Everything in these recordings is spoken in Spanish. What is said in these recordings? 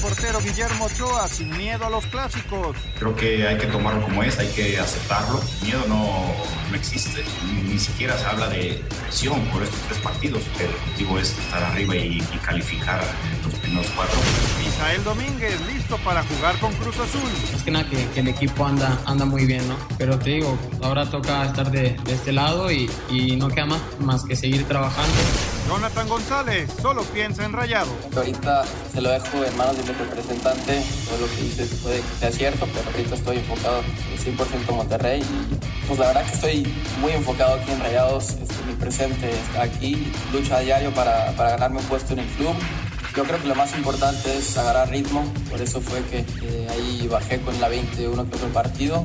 portero Guillermo Ochoa sin miedo a los clásicos. Creo que hay que tomarlo como es, hay que aceptarlo. Miedo no, no existe, ni, siquiera se habla de presión por estos tres partidos. El objetivo es estar arriba y, y calificar los primeros cuatro. Isael Domínguez, listo para jugar con Cruz Azul. Es que nada, que, que, el equipo anda, anda muy bien, ¿no? Pero te digo, ahora toca estar de, de este lado y, y no queda más, más que seguir trabajando. Jonathan González solo piensa en rayado. Ahorita se lo dejo en manos de mi representante. Todo lo que dices puede que sea cierto, pero ahorita estoy enfocado 100% en Monterrey. Y pues la verdad que estoy muy enfocado aquí en Rayados. Este, mi presente está aquí. Lucho a diario para, para ganarme un puesto en el club. Yo creo que lo más importante es agarrar ritmo, por eso fue que eh, ahí bajé con la 21 que otro partido.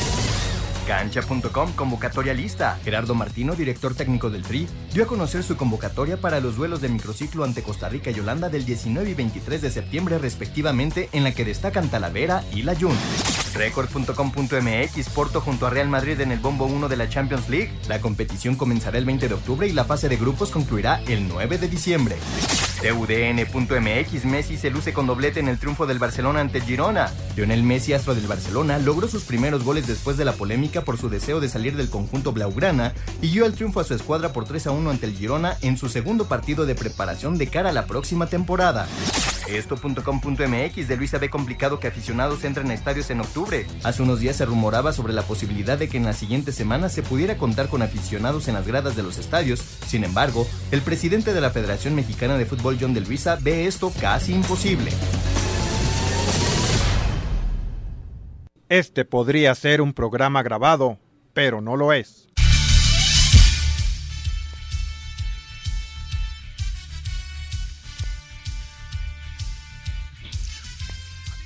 Cancha.com convocatoria lista. Gerardo Martino, director técnico del TRI, dio a conocer su convocatoria para los duelos de microciclo ante Costa Rica y Holanda del 19 y 23 de septiembre respectivamente, en la que destacan Talavera y La Jun. Record.com.mx Porto junto a Real Madrid en el bombo 1 de la Champions League. La competición comenzará el 20 de octubre y la fase de grupos concluirá el 9 de diciembre. TUDN.mx Messi se luce con doblete en el triunfo del Barcelona ante Girona. Lionel Messi, astro del Barcelona, logró sus primeros goles después de la polémica por su deseo de salir del conjunto blaugrana y dio el triunfo a su escuadra por 3 a 1 ante el Girona en su segundo partido de preparación de cara a la próxima temporada. Esto.com.mx de Luisa ve complicado que aficionados entren a estadios en octubre. Hace unos días se rumoraba sobre la posibilidad de que en las siguientes semanas se pudiera contar con aficionados en las gradas de los estadios. Sin embargo, el presidente de la Federación Mexicana de Fútbol, John de Luisa, ve esto casi imposible. Este podría ser un programa grabado, pero no lo es.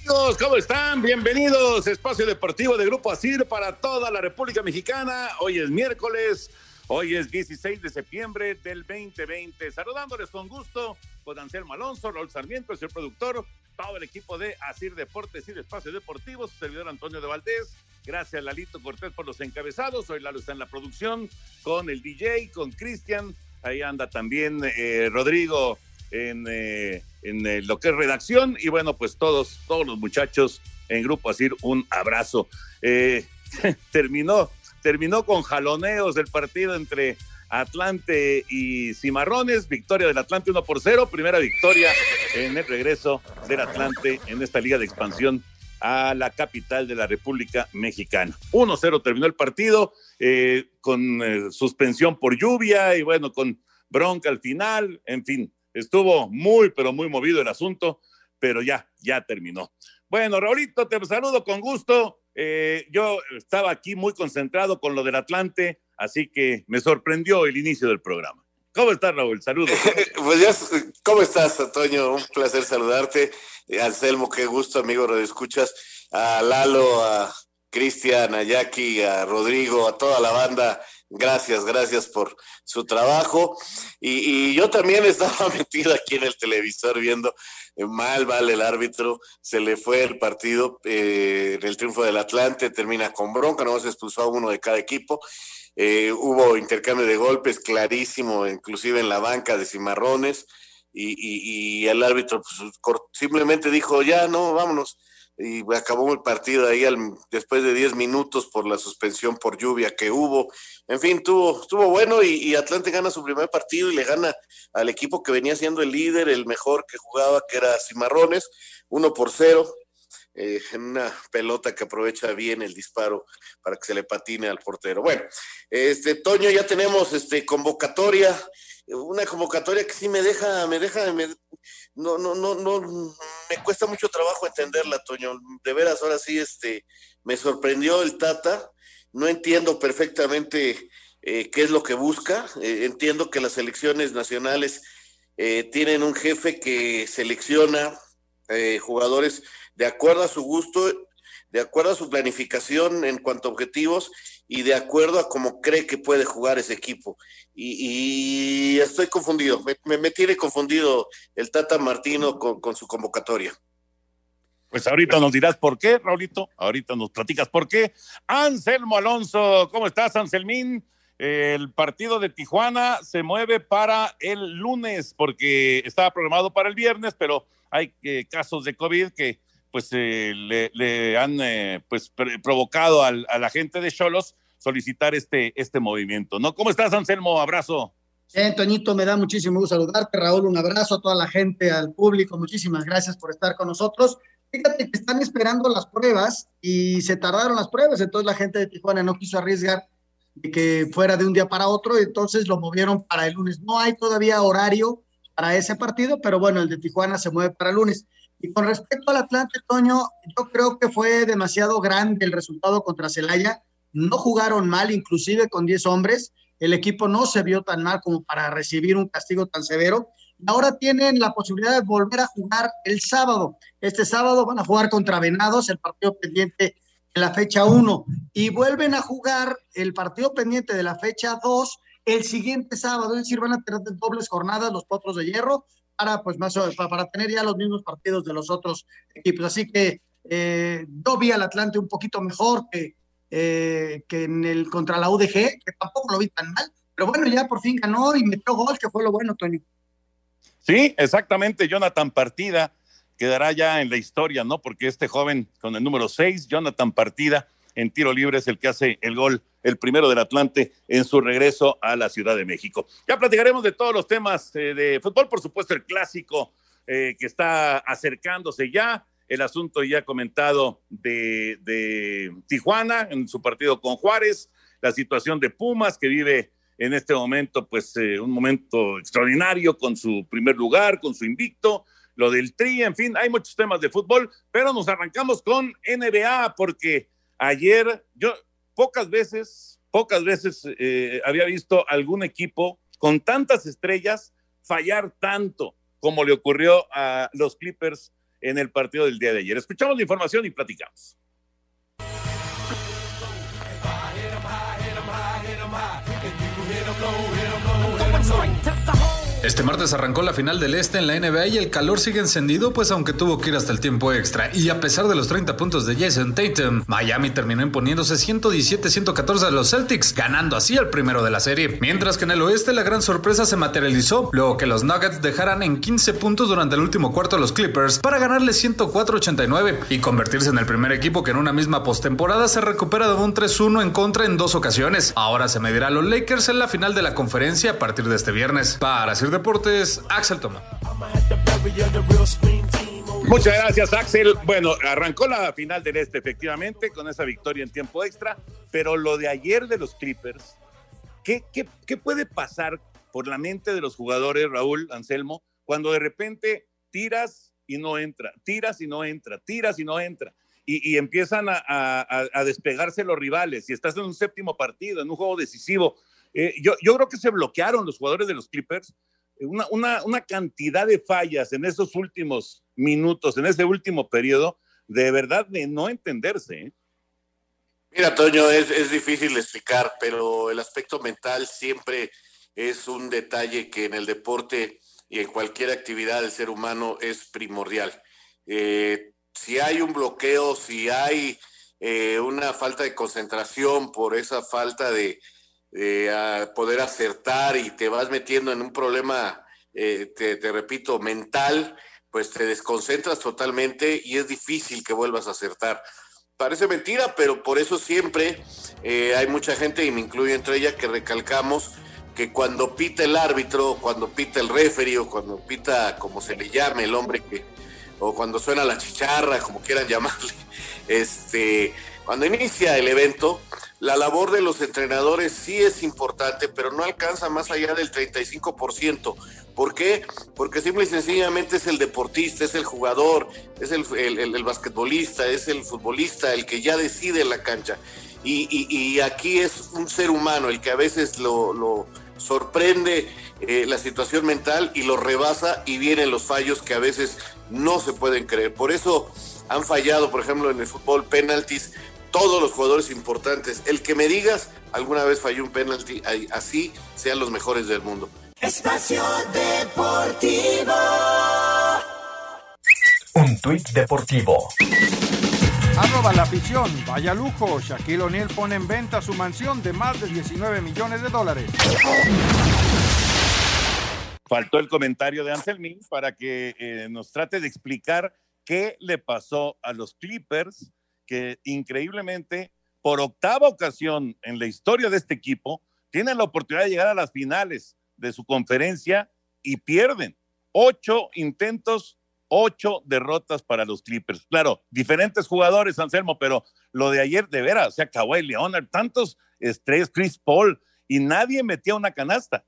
Amigos, ¿cómo están? Bienvenidos. Espacio Deportivo de Grupo Asir para toda la República Mexicana. Hoy es miércoles, hoy es 16 de septiembre del 2020. Saludándoles con gusto con Anselmo Alonso, Raúl Sarmiento, el señor productor, todo el equipo de Asir Deportes y de Espacio Deportivo, su servidor Antonio de Valdés. Gracias, Lalito Cortés, por los encabezados. Hoy Lalo está en la producción con el DJ, con Cristian. Ahí anda también eh, Rodrigo en, eh, en eh, lo que es redacción. Y bueno, pues todos, todos los muchachos en Grupo Asir, un abrazo. Terminó, terminó con jaloneos el partido entre Atlante y Cimarrones, victoria del Atlante 1 por 0, primera victoria en el regreso del Atlante en esta liga de expansión a la capital de la República Mexicana. 1-0 terminó el partido eh, con eh, suspensión por lluvia y bueno, con bronca al final, en fin, estuvo muy, pero muy movido el asunto, pero ya, ya terminó. Bueno, Raulito, te saludo con gusto. Eh, yo estaba aquí muy concentrado con lo del Atlante, así que me sorprendió el inicio del programa. ¿Cómo estás, Raúl? Saludos. pues ya, ¿cómo estás, Antonio? Un placer saludarte. Anselmo, qué gusto, amigo, lo escuchas. A Lalo, a Cristian, a Jackie, a Rodrigo, a toda la banda. Gracias, gracias por su trabajo. Y, y yo también estaba metido aquí en el televisor viendo eh, mal, mal el árbitro, se le fue el partido, eh, el triunfo del Atlante termina con bronca, no se expulsó a uno de cada equipo. Eh, hubo intercambio de golpes clarísimo, inclusive en la banca de Cimarrones, y, y, y el árbitro pues, simplemente dijo, ya, no, vámonos. Y acabó el partido ahí al, después de 10 minutos por la suspensión por lluvia que hubo. En fin, tuvo, estuvo bueno y, y, Atlante gana su primer partido y le gana al equipo que venía siendo el líder, el mejor que jugaba, que era Cimarrones, uno por cero. Eh, en una pelota que aprovecha bien el disparo para que se le patine al portero. Bueno, este Toño, ya tenemos este convocatoria, una convocatoria que sí me deja, me deja, no, no, no, no, me cuesta mucho trabajo entenderla, Toño. De veras, ahora sí, este, me sorprendió el Tata. No entiendo perfectamente eh, qué es lo que busca. Eh, entiendo que las elecciones nacionales tienen un jefe que selecciona jugadores de acuerdo a su gusto, de acuerdo a su planificación en cuanto a objetivos y de acuerdo a cómo cree que puede jugar ese equipo. Y, estoy confundido, me, tiene confundido el Tata Martino con, su convocatoria. Pues ahorita nos dirás por qué, Raulito. Ahorita nos platicas por qué. Anselmo Alonso, ¿cómo estás, Anselmín? El partido de Tijuana se mueve para el lunes porque estaba programado para el viernes, pero hay eh, casos de COVID que pues eh, le, han eh, pues provocado al, a la gente de Cholos solicitar este, este movimiento, ¿no? ¿Cómo estás, Anselmo? Abrazo. Bien, Toñito, me da muchísimo gusto saludarte. Raúl, un abrazo a toda la gente, al público. Muchísimas gracias por estar con nosotros. Fíjate que están esperando las pruebas y se tardaron las pruebas, entonces la gente de Tijuana no quiso arriesgar de que fuera de un día para otro, entonces lo movieron para el lunes. No hay todavía horario para ese partido, pero bueno, el de Tijuana se mueve para el lunes. Y con respecto al Atlante, Toño, yo creo que fue demasiado grande el resultado contra Celaya. No jugaron mal, inclusive con 10 hombres. El equipo no se vio tan mal como para recibir un castigo tan severo. Ahora tienen la posibilidad de volver a jugar el sábado. Este sábado van a jugar contra Venados, el partido pendiente de la fecha 1. Y vuelven a jugar el partido pendiente de la fecha 2 el siguiente sábado. Es decir, van a tener dobles jornadas los potros de hierro para, pues, más, para tener ya los mismos partidos de los otros equipos. Así que eh, yo vi al Atlante un poquito mejor que, eh, que en el contra la UDG, que tampoco lo vi tan mal, pero bueno, ya por fin ganó y metió gol, que fue lo bueno, Tony. Sí, exactamente, Jonathan Partida quedará ya en la historia, ¿no? Porque este joven con el número 6, Jonathan Partida, en tiro libre es el que hace el gol, el primero del Atlante en su regreso a la Ciudad de México. Ya platicaremos de todos los temas eh, de fútbol, por supuesto el clásico eh, que está acercándose ya, el asunto ya comentado de, Tijuana en su partido con Juárez, la situación de Pumas que vive en este momento, pues eh, un momento extraordinario con su primer lugar, con su invicto, lo del Tri, en fin, hay muchos temas de fútbol, pero nos arrancamos con NBA porque Ayer, yo pocas veces, pocas veces eh, había visto algún equipo con tantas estrellas fallar tanto como le ocurrió a los Clippers en el partido del día de ayer. Escuchamos la información y platicamos. Este martes arrancó la final del Este en la NBA y el calor sigue encendido, pues aunque tuvo que ir hasta el tiempo extra. Y a pesar de los 30 puntos de Jason Tatum, Miami terminó imponiéndose 117-114 a los Celtics, ganando así el primero de la serie. Mientras que en el oeste la gran sorpresa se materializó, luego que los Nuggets dejaran en 15 puntos durante el último cuarto a los Clippers para ganarle 104-89 y convertirse en el primer equipo que en una misma postemporada se recupera de un 3-1 en contra en dos ocasiones. Ahora se medirá a los Lakers en la final de la conferencia a partir de este viernes. Para Deportes, Axel Toma. Muchas gracias, Axel. Bueno, arrancó la final del Este, efectivamente, con esa victoria en tiempo extra, pero lo de ayer de los Clippers, ¿qué, qué, qué puede pasar por la mente de los jugadores, Raúl, Anselmo, cuando de repente tiras y no entra, tiras y no entra, tiras y no entra? Y, empiezan a, a, despegarse los rivales. Si estás en un séptimo partido, en un juego decisivo, eh, yo, yo creo que se bloquearon los jugadores de los Clippers una, una, cantidad de fallas en esos últimos minutos, en ese último periodo, de verdad de no entenderse. ¿eh? Mira, Toño, es, es, difícil explicar, pero el aspecto mental siempre es un detalle que en el deporte y en cualquier actividad del ser humano es primordial. Eh, si hay un bloqueo, si hay eh, una falta de concentración por esa falta de, a poder acertar y te vas metiendo en un problema, eh, te, repito, mental, pues te desconcentras totalmente y es difícil que vuelvas a acertar. Parece mentira, pero por eso siempre eh, hay mucha gente, y me incluyo entre ella, que recalcamos que cuando pita el árbitro, cuando pita el referee o cuando pita como se le llame el hombre que o cuando suena la chicharra, como quieran llamarle, este, cuando inicia el evento, la labor de los entrenadores sí es importante, pero no alcanza más allá del 35%. ¿Por qué? Porque simple y sencillamente es el deportista, es el jugador, es el, basquetbolista, es el futbolista el que ya decide la cancha. Y, aquí es un ser humano el que a veces lo, sorprende eh, la situación mental y lo rebasa y vienen los fallos que a veces no se pueden creer. Por eso han fallado, por ejemplo, en el fútbol penaltis todos los jugadores importantes. El que me digas, alguna vez falló un penalti, así sean los mejores del mundo. Espacio Deportivo. Un tuit deportivo. Arroba la afición. Vaya lujo. Shaquille O'Neal pone en venta su mansión de más de 19 millones de dólares. Faltó el comentario de Anselmín para que eh, nos trate de explicar qué le pasó a los Clippers que increíblemente, por octava ocasión en la historia de este equipo, tienen la oportunidad de llegar a las finales de su conferencia y pierden. Ocho intentos, ocho derrotas para los Clippers. Claro, diferentes jugadores, Anselmo, pero lo de ayer de veras, se acabó el Leonard, tantos estrellas, Chris Paul, y nadie metía una canasta.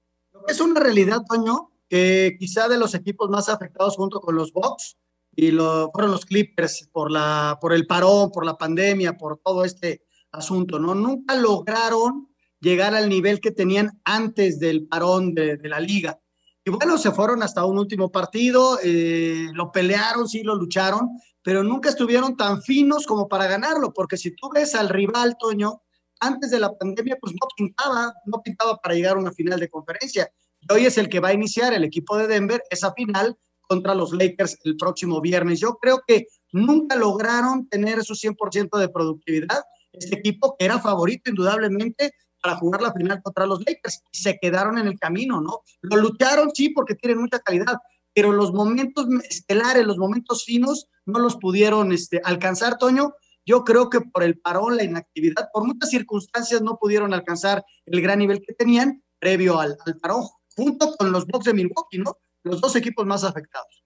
Es una realidad, Toño, que quizá de los equipos más afectados junto con los Bucks y lo, fueron los Clippers por, la, por el parón, por la pandemia, por todo este asunto, ¿no? Nunca lograron llegar al nivel que tenían antes del parón de, la liga. Y bueno, se fueron hasta un último partido, eh, lo pelearon, sí, lo lucharon, pero nunca estuvieron tan finos como para ganarlo, porque si tú ves al rival, Toño, antes de la pandemia, pues no pintaba, no pintaba para llegar a una final de conferencia. Hoy es el que va a iniciar el equipo de Denver esa final contra los Lakers el próximo viernes. Yo creo que nunca lograron tener su 100% de productividad. Este equipo que era favorito indudablemente para jugar la final contra los Lakers y se quedaron en el camino, ¿no? Lo lucharon, sí, porque tienen mucha calidad, pero los momentos estelares, los momentos finos, no los pudieron este, alcanzar, Toño. Yo creo que por el parón, la inactividad, por muchas circunstancias no pudieron alcanzar el gran nivel que tenían previo al, al parón, junto con los Bucks de Milwaukee, ¿no? Los dos equipos más afectados.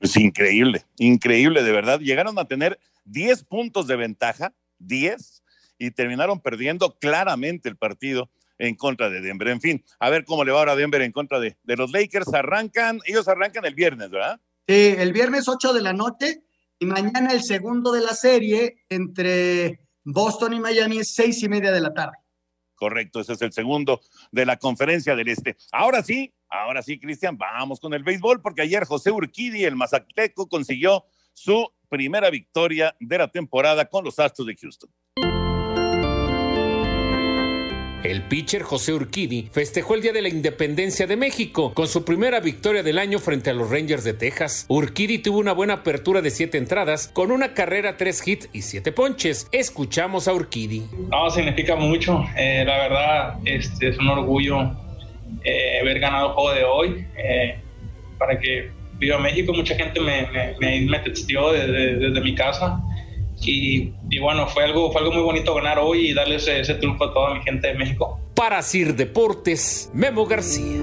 Es increíble, increíble, de verdad. Llegaron a tener 10 puntos de ventaja, 10, y terminaron perdiendo claramente el partido en contra de Denver. En fin, a ver cómo le va ahora a Denver en contra de, de los Lakers. Arrancan, ellos arrancan el viernes, ¿verdad? Sí, el viernes 8 de la noche y mañana el segundo de la serie entre Boston y Miami es seis y media de la tarde. Correcto, ese es el segundo de la conferencia del Este. Ahora sí, ahora sí, Cristian, vamos con el béisbol, porque ayer José Urquidi, el mazateco, consiguió su primera victoria de la temporada con los Astros de Houston. El pitcher José Urquidi festejó el Día de la Independencia de México con su primera victoria del año frente a los Rangers de Texas. Urquidi tuvo una buena apertura de siete entradas con una carrera, tres hits y siete ponches. Escuchamos a Urquidi. No, significa mucho. Eh, la verdad, este, es un orgullo eh, haber ganado el juego de hoy. Eh, para que viva México, mucha gente me, me, me, desde, desde mi casa y, bueno, fue algo, fue algo muy bonito ganar hoy y darle ese, ese triunfo a toda mi gente de México. Para Sir Deportes, Memo García.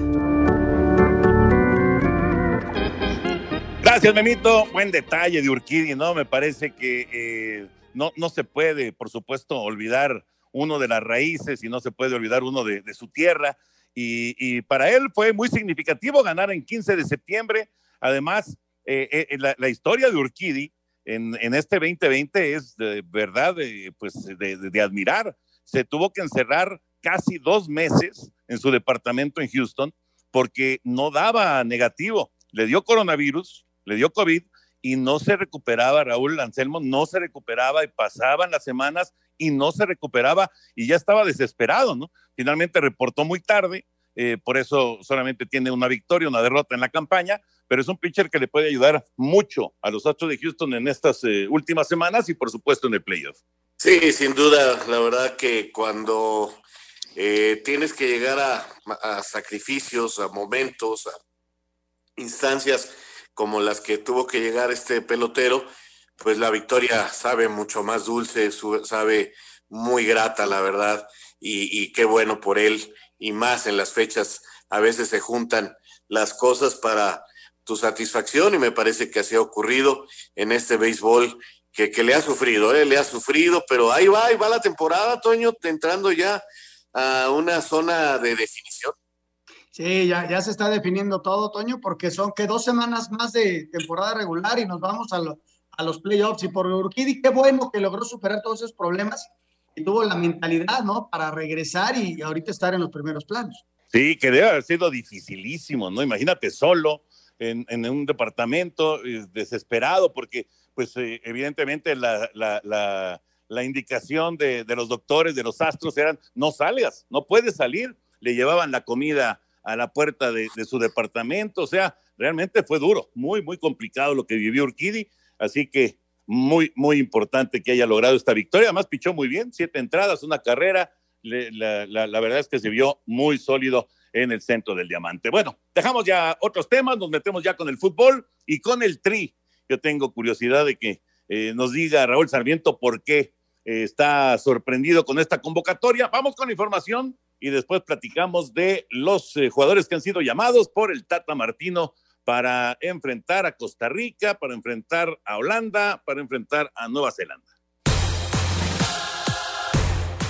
Gracias, Memito. Buen detalle de Urquidi, ¿no? Me parece que eh, no, no se puede, por supuesto, olvidar uno de las raíces y no se puede olvidar uno de, de su tierra. Y, y, para él fue muy significativo ganar en 15 de septiembre. Además, eh, eh, la, la, historia de Urquidi en, en este 2020 es de verdad pues de, de, admirar. Se tuvo que encerrar casi dos meses en su departamento en Houston porque no daba negativo. Le dio coronavirus, le dio COVID y no se recuperaba, Raúl Anselmo, no se recuperaba y pasaban las semanas y no se recuperaba y ya estaba desesperado, ¿no? Finalmente reportó muy tarde, eh, por eso solamente tiene una victoria, una derrota en la campaña, pero es un pitcher que le puede ayudar mucho a los Astros de Houston en estas eh, últimas semanas y por supuesto en el playoff. Sí, sin duda, la verdad que cuando eh, tienes que llegar a, a, sacrificios, a momentos, a instancias como las que tuvo que llegar este pelotero, pues la victoria sabe mucho más dulce, sabe muy grata, la verdad, y, qué bueno por él, y más en las fechas, a veces se juntan las cosas para tu satisfacción y me parece que así ha ocurrido en este béisbol que, que le ha sufrido, ¿eh? le ha sufrido, pero ahí va, ahí va la temporada, Toño, entrando ya a una zona de definición. Sí, ya, ya se está definiendo todo, Toño, porque son que dos semanas más de temporada regular y nos vamos a, a los playoffs. Y por Urquidi, qué bueno que logró superar todos esos problemas y tuvo la mentalidad, ¿no? Para regresar y ahorita estar en los primeros planos. Sí, que debe haber sido dificilísimo, ¿no? Imagínate solo en, en un departamento eh, desesperado, porque, pues, eh, evidentemente la, la, la, la indicación de, de, los doctores, de los astros, eran no salgas, no puedes salir. Le llevaban la comida a la puerta de, de su departamento, o sea, realmente fue duro, muy, muy complicado lo que vivió Urquidi, así que muy, muy importante que haya logrado esta victoria. Además, pichó muy bien, siete entradas, una carrera. La, la, la, verdad es que se vio muy sólido en el centro del diamante. Bueno, dejamos ya otros temas, nos metemos ya con el fútbol y con el tri. Yo tengo curiosidad de que eh, nos diga Raúl Sarmiento por qué eh, está sorprendido con esta convocatoria. Vamos con información y después platicamos de los eh, jugadores que han sido llamados por el Tata Martino para enfrentar a Costa Rica, para enfrentar a Holanda, para enfrentar a Nueva Zelanda.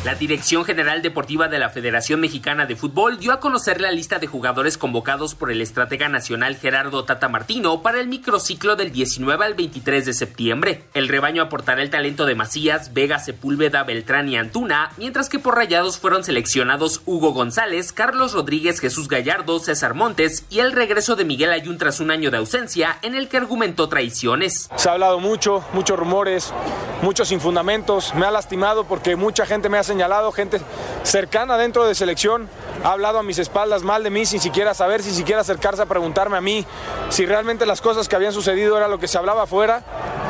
La Dirección General Deportiva de la Federación Mexicana de Fútbol dio a conocer la lista de jugadores convocados por el estratega nacional Gerardo Tata Martino para el microciclo del 19 al 23 de septiembre. El rebaño aportará el talento de Macías, Vega, Sepúlveda, Beltrán y Antuna, mientras que por rayados fueron seleccionados Hugo González, Carlos Rodríguez, Jesús Gallardo, César Montes y el regreso de Miguel Ayun tras un año de ausencia en el que argumentó traiciones. Se ha hablado mucho, muchos rumores, muchos sin fundamentos. Me ha lastimado porque mucha gente me hace señalado, gente cercana dentro de selección, ha hablado a mis espaldas mal de mí sin siquiera saber, sin siquiera acercarse a preguntarme a mí si realmente las cosas que habían sucedido era lo que se hablaba afuera.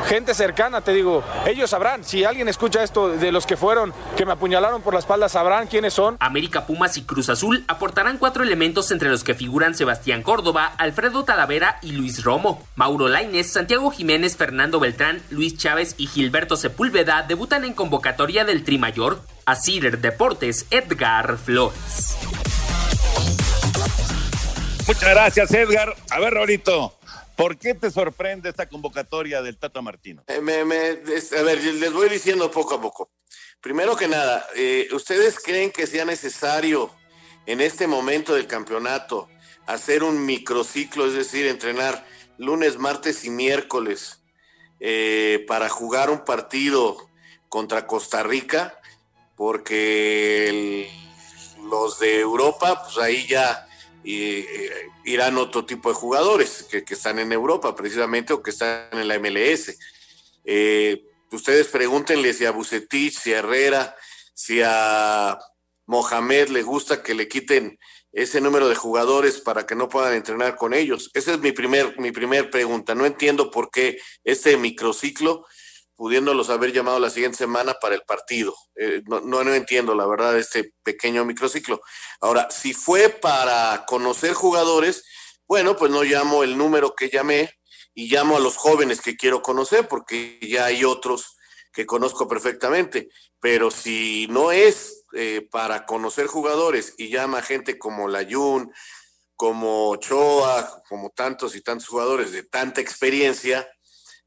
Gente cercana, te digo, ellos sabrán, si alguien escucha esto de los que fueron, que me apuñalaron por la espalda, sabrán quiénes son. América Pumas y Cruz Azul aportarán cuatro elementos entre los que figuran Sebastián Córdoba, Alfredo Talavera y Luis Romo. Mauro Laines, Santiago Jiménez, Fernando Beltrán, Luis Chávez y Gilberto Sepúlveda debutan en convocatoria del Tri Mayor. Asir Deportes, Edgar Flores. Muchas gracias, Edgar. A ver, Rolito, ¿por qué te sorprende esta convocatoria del Tata Martino? Eh, me, me, a ver, les voy diciendo poco a poco. Primero que nada, eh, ¿ustedes creen que sea necesario en este momento del campeonato hacer un microciclo, es decir, entrenar lunes, martes y miércoles eh, para jugar un partido contra Costa Rica? Porque los de Europa, pues ahí ya eh, irán otro tipo de jugadores que, que, están en Europa precisamente o que están en la MLS. Eh, ustedes pregúntenle si a Bucetich, si a Herrera, si a Mohamed le gusta que le quiten ese número de jugadores para que no puedan entrenar con ellos. Esa es mi primer, mi primer pregunta. No entiendo por qué este microciclo pudiéndolos haber llamado la siguiente semana para el partido. Eh, no, no, entiendo, la verdad, este pequeño microciclo. Ahora, si fue para conocer jugadores, bueno, pues no llamo el número que llamé y llamo a los jóvenes que quiero conocer, porque ya hay otros que conozco perfectamente. Pero si no es eh, para conocer jugadores y llama a gente como Layun, como Ochoa, como tantos y tantos jugadores de tanta experiencia,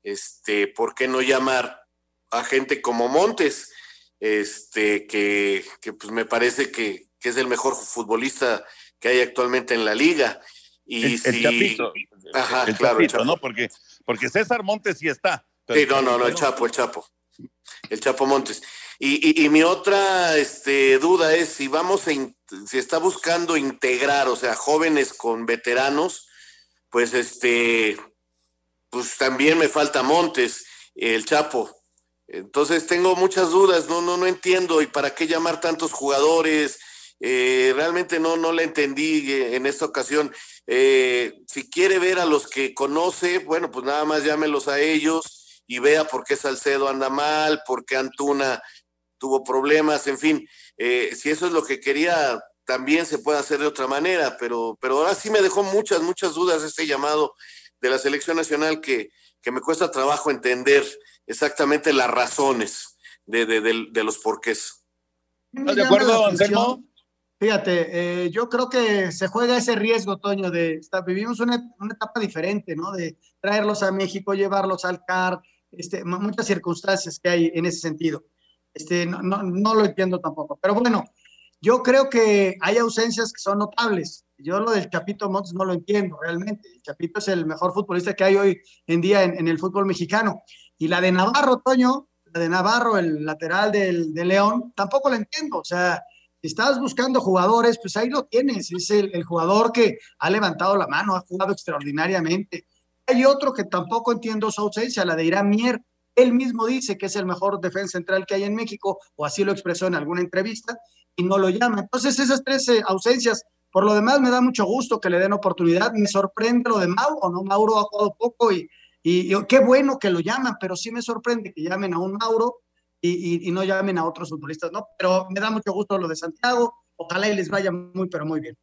este, ¿por qué no llamar a gente como Montes? Este, que, que pues me parece que, que, es el mejor futbolista que hay actualmente en la liga. Y el, si... el Chapito, Ajá, el claro, Chapito, el Chapo. ¿no? Porque, porque César Montes sí está. Sí, no, no, no, el Chapo, el Chapo. El Chapo Montes. Y, y, y mi otra este, duda es si vamos a, si está buscando integrar, o sea, jóvenes con veteranos, pues este, pues también me falta Montes, el Chapo. Entonces tengo muchas dudas, no, no, no entiendo. ¿Y para qué llamar tantos jugadores? Eh, realmente no, no le entendí eh, en esta ocasión. Eh, si quiere ver a los que conoce, bueno, pues nada más llámelos a ellos y vea por qué Salcedo anda mal, por qué Antuna tuvo problemas, en fin. Eh, si eso es lo que quería, también se puede hacer de otra manera, pero, pero ahora sí me dejó muchas, muchas dudas este llamado de la selección nacional que, que me cuesta trabajo entender exactamente las razones de, de, de, de los porqués. ¿Estás de acuerdo, Anselmo? Fíjate, eh, yo creo que se juega ese riesgo, Toño, de vivimos una, etapa diferente, ¿no? De traerlos a México, llevarlos al CAR, este, muchas circunstancias que hay en ese sentido. Este, no, no, no lo entiendo tampoco. Pero bueno, yo creo que hay ausencias que son notables. Yo lo del Chapito Montes no lo entiendo realmente. El Chapito es el mejor futbolista que hay hoy en día en, el fútbol mexicano. Y la de Navarro, Toño, la de Navarro, el lateral del, de León, tampoco lo entiendo. O sea, si estás buscando jugadores, pues ahí lo tienes. Es el, jugador que ha levantado la mano, ha jugado extraordinariamente. Hay otro que tampoco entiendo su ausencia, la de Irán Mier. Él mismo dice que es el mejor defensa central que hay en México, o así lo expresó en alguna entrevista, y no lo llama. Entonces, esas tres eh, ausencias, por lo demás, me da mucho gusto que le den oportunidad. Me sorprende lo de Mauro, ¿no? Mauro ha jugado poco y, y, qué bueno que lo llaman, pero sí me sorprende que llamen a un Mauro y, y, no llamen a otros futbolistas, ¿no? Pero me da mucho gusto lo de Santiago. Ojalá y les vaya muy, pero muy bien.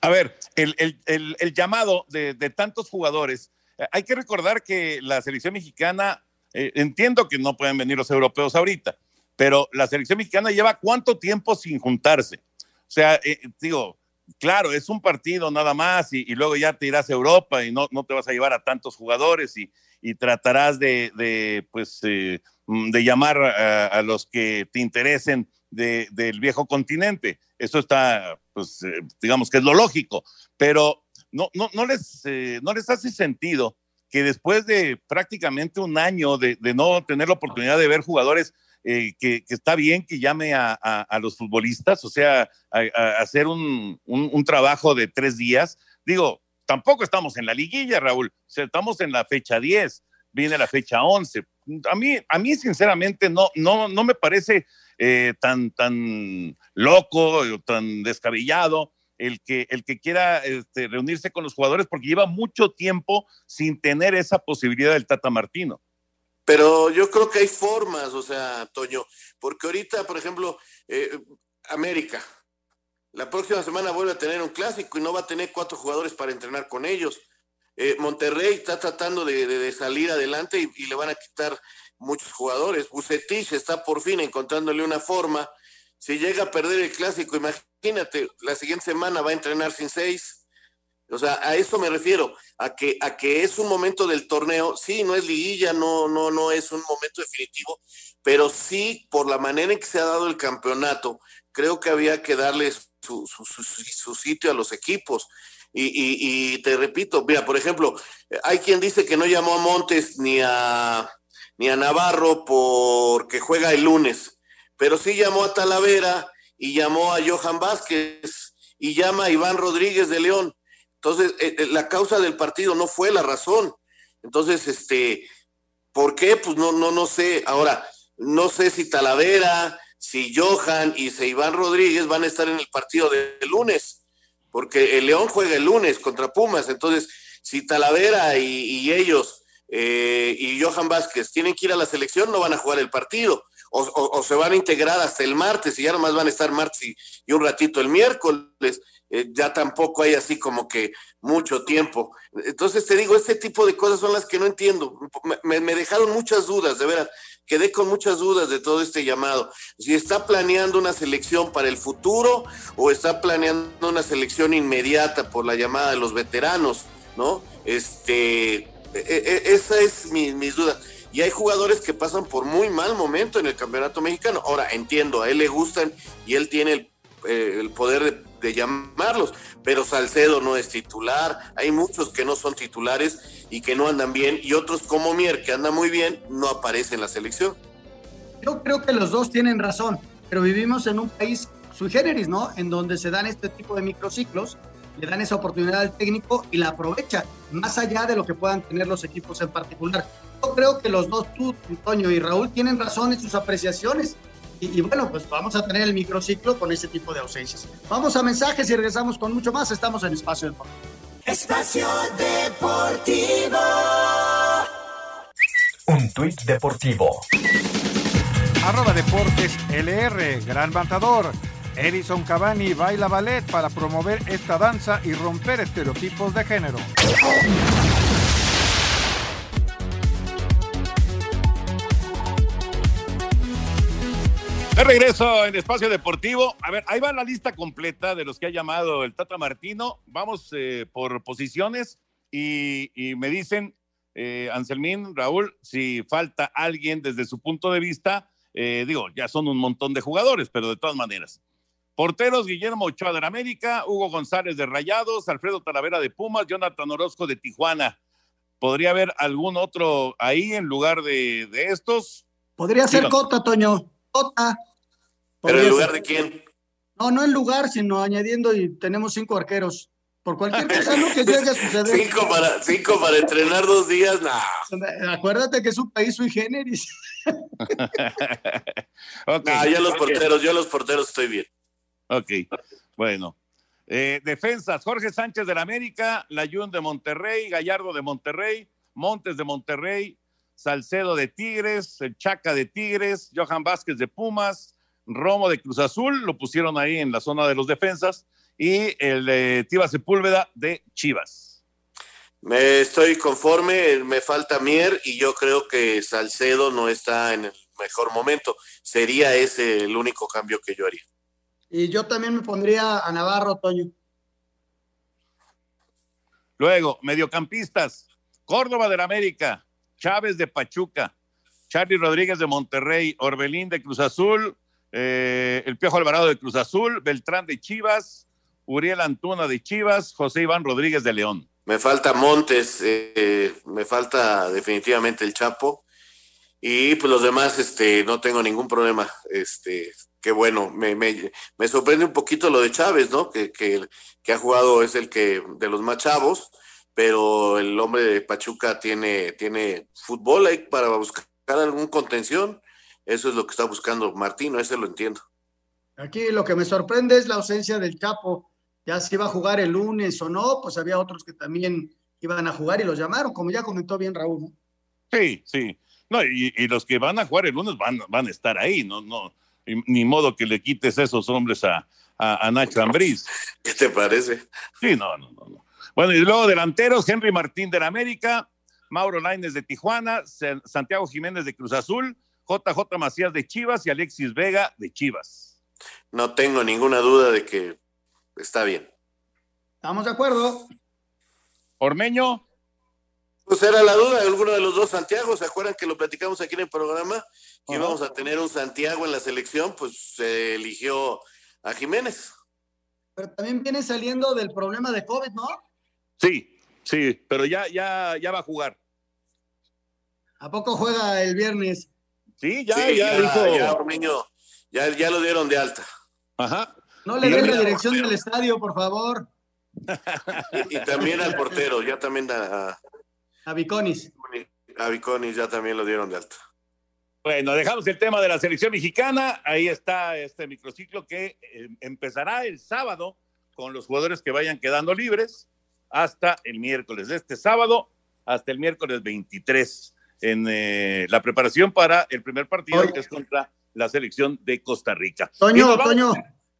A ver, el, el, el, llamado de, de, tantos jugadores, eh, hay que recordar que la selección mexicana, eh, entiendo que no pueden venir los europeos ahorita, pero la selección mexicana lleva cuánto tiempo sin juntarse. O sea, eh, digo, claro, es un partido nada más y, luego ya te irás a Europa y no, no te vas a llevar a tantos jugadores y, y tratarás de, de pues, eh, de llamar a, los que te interesen de, del viejo continente. Eso está, pues, eh, digamos que es lo lógico, pero no, no, no, les, no les hace sentido que después de prácticamente un año de, de no tener la oportunidad de ver jugadores eh, que, está bien que llame a, los futbolistas, o sea, a, hacer un, trabajo de tres días. Digo, tampoco estamos en la liguilla, Raúl, estamos en la fecha 10, viene la fecha 11. A mí, a mí sinceramente, no, no, no me parece eh, tan, tan loco, o tan descabellado el que, el que quiera este, reunirse con los jugadores porque lleva mucho tiempo sin tener esa posibilidad del Tata Martino. Pero yo creo que hay formas, o sea, Toño, porque ahorita, por ejemplo, eh, América, la próxima semana vuelve a tener un clásico y no va a tener cuatro jugadores para entrenar con ellos. Eh, Monterrey está tratando de, salir adelante y, le van a quitar muchos jugadores. Bucetich está por fin encontrándole una forma. Si llega a perder el clásico, imagínate, la siguiente semana va a entrenar sin seis. O sea, a eso me refiero, a que, a que es un momento del torneo, sí, no es liguilla, no, no, no es un momento definitivo, pero sí, por la manera en que se ha dado el campeonato, creo que había que darle su, su, sitio a los equipos. Y, y, te repito, mira, por ejemplo, hay quien dice que no llamó a Montes ni a, ni a Navarro porque juega el lunes, pero sí llamó a Talavera y llamó a Johan Vázquez y llama a Iván Rodríguez de León. Entonces, eh, eh, la causa del partido no fue la razón. Entonces, este, ¿por qué? Pues no, no, no sé. Ahora, no sé si Talavera, si Johan y si Iván Rodríguez van a estar en el partido de lunes, porque el León juega el lunes contra Pumas. Entonces, si Talavera y, ellos eh, y Johan Vázquez tienen que ir a la selección, no van a jugar el partido. O, se van a integrar hasta el martes y ya nomás van a estar martes y un ratito el miércoles. Eh, ya tampoco hay así como que mucho tiempo. Entonces te digo, este tipo de cosas son las que no entiendo. Me, dejaron muchas dudas, de veras. Quedé con muchas dudas de todo este llamado. Si está planeando una selección para el futuro o está planeando una selección inmediata por la llamada de los veteranos, ¿no? Este, e, e, e, esa es mi, mis dudas. Y hay jugadores que pasan por muy mal momento en el campeonato mexicano. Ahora, entiendo, a él le gustan y él tiene el, eh, el poder de de llamarlos, pero Salcedo no es titular, hay muchos que no son titulares y que no andan bien, y otros como Mier, que anda muy bien, no aparece en la selección. Yo creo que los dos tienen razón, pero vivimos en un país sui generis, ¿no? En donde se dan este tipo de microciclos, le dan esa oportunidad al técnico y la aprovecha, más allá de lo que puedan tener los equipos en particular. Yo creo que los dos, tú, Antonio y Raúl, tienen razón en sus apreciaciones y, bueno, pues vamos a tener el microciclo con ese tipo de ausencias. Vamos a mensajes y regresamos con mucho más. Estamos en Espacio Deportivo. Espacio Deportivo. Un tuit deportivo. Arroba Deportes LR, gran matador. Edison Cavani baila ballet para promover esta danza y romper estereotipos de género. De regreso en Espacio Deportivo. A ver, ahí va la lista completa de los que ha llamado el Tata Martino. Vamos eh, por posiciones y, y me dicen, eh, Anselmín, Raúl, si falta alguien desde su punto de vista, eh, digo, ya son un montón de jugadores, pero de todas maneras. Porteros, Guillermo Ochoa de América, Hugo González de Rayados, Alfredo Talavera de Pumas, Jonathan Orozco de Tijuana. ¿Podría haber algún otro ahí en lugar de, de estos? Podría ser. Cota, Toño. Cota. ¿Pero en lugar de quién? No, no en lugar, sino añadiendo y tenemos cinco arqueros. Por cualquier cosa ¿no? que llegue a suceder. Cinco para, cinco para entrenar dos días, no. Acuérdate que es un país sui generis. Ok. Ah, yo los porteros, yo los porteros estoy bien. Ok, bueno. Eh, defensas, Jorge Sánchez del América, Layún de Monterrey, Gallardo de Monterrey, Montes de Monterrey, Salcedo de Tigres, el Chaca de Tigres, Johan Vázquez de Pumas, Romo de Cruz Azul, lo pusieron ahí en la zona de los defensas, y el de Tiva Sepúlveda de Chivas. Me estoy conforme, me falta Mier y yo creo que Salcedo no está en el mejor momento. Sería ese el único cambio que yo haría. Y yo también me pondría a Navarro, Toño. Luego, mediocampistas, Córdoba del América, Chávez de Pachuca, Charlie Rodríguez de Monterrey, Orbelín de Cruz Azul, eh, el Piojo Alvarado de Cruz Azul, Beltrán de Chivas, Uriel Antuna de Chivas, José Iván Rodríguez de León. Me falta Montes, eh, me falta definitivamente el Chapo. Y pues los demás, este, no tengo ningún problema. Este, qué bueno. Me, me, me sorprende un poquito lo de Chávez, ¿no? Que, que, que ha jugado, es el que de los más chavos, pero el hombre de Pachuca tiene, tiene fútbol ahí para buscar algún contención. Eso es lo que está buscando Martino, ese lo entiendo. Aquí lo que me sorprende es la ausencia del Chapo. Ya si iba a jugar el lunes o no, pues había otros que también iban a jugar y los llamaron, como ya comentó bien Raúl. ¿no? Sí, sí. No, y, y los que van a jugar el lunes van, van a estar ahí, no, no, y- ni modo que le quites esos hombres a, a, a Nacho Ambriz. ¿Qué te parece? Sí, no, no, no, no. Bueno, y luego delanteros, Henry Martín de la América, Mauro Laines de Tijuana, Sa- Santiago Jiménez de Cruz Azul, JJ Macías de Chivas y Alexis Vega de Chivas. No tengo ninguna duda de que está bien. ¿Estamos de acuerdo? Ormeño. Pues era la duda de alguno de los dos Santiago. ¿Se acuerdan que lo platicamos aquí en el programa? Que íbamos a tener un Santiago en la selección, pues se eligió a Jiménez. Pero también viene saliendo del problema de COVID, ¿no? Sí, sí, pero ya, ya, ya va a jugar. ¿A poco juega el viernes? Sí, ya, Sí, ya, dijo. ya, Ormeño, ya, ya lo dieron de alta. Ajá. No le den la dirección del estadio, por favor, Y, y también al portero, ya también a, a Viconis. a Viconis ya también lo dieron de alta. Bueno, dejamos el tema de la selección mexicana. Ahí está este microciclo que eh, empezará el sábado con los jugadores que vayan quedando libres hasta el miércoles. De este sábado hasta el miércoles 23 en eh, la preparación para el primer partido Oye. que es contra la selección de Costa Rica. Toño, Toño,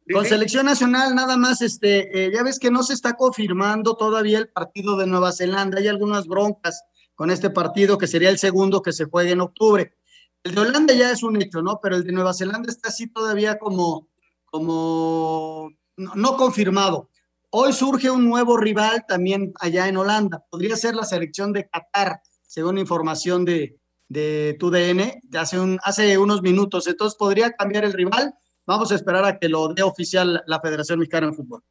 Sí, con selección nacional nada más, este, eh, ya ves que no se está confirmando todavía el partido de Nueva Zelanda. Hay algunas broncas con este partido que sería el segundo que se juegue en octubre. El de Holanda ya es un hecho, ¿no? Pero el de Nueva Zelanda está así todavía como, como no, no confirmado. Hoy surge un nuevo rival también allá en Holanda. Podría ser la selección de Qatar, según información de, de TUDN de hace, un, hace unos minutos. Entonces podría cambiar el rival. Vamos a esperar a que lo dé oficial la Federación Mexicana de Fútbol.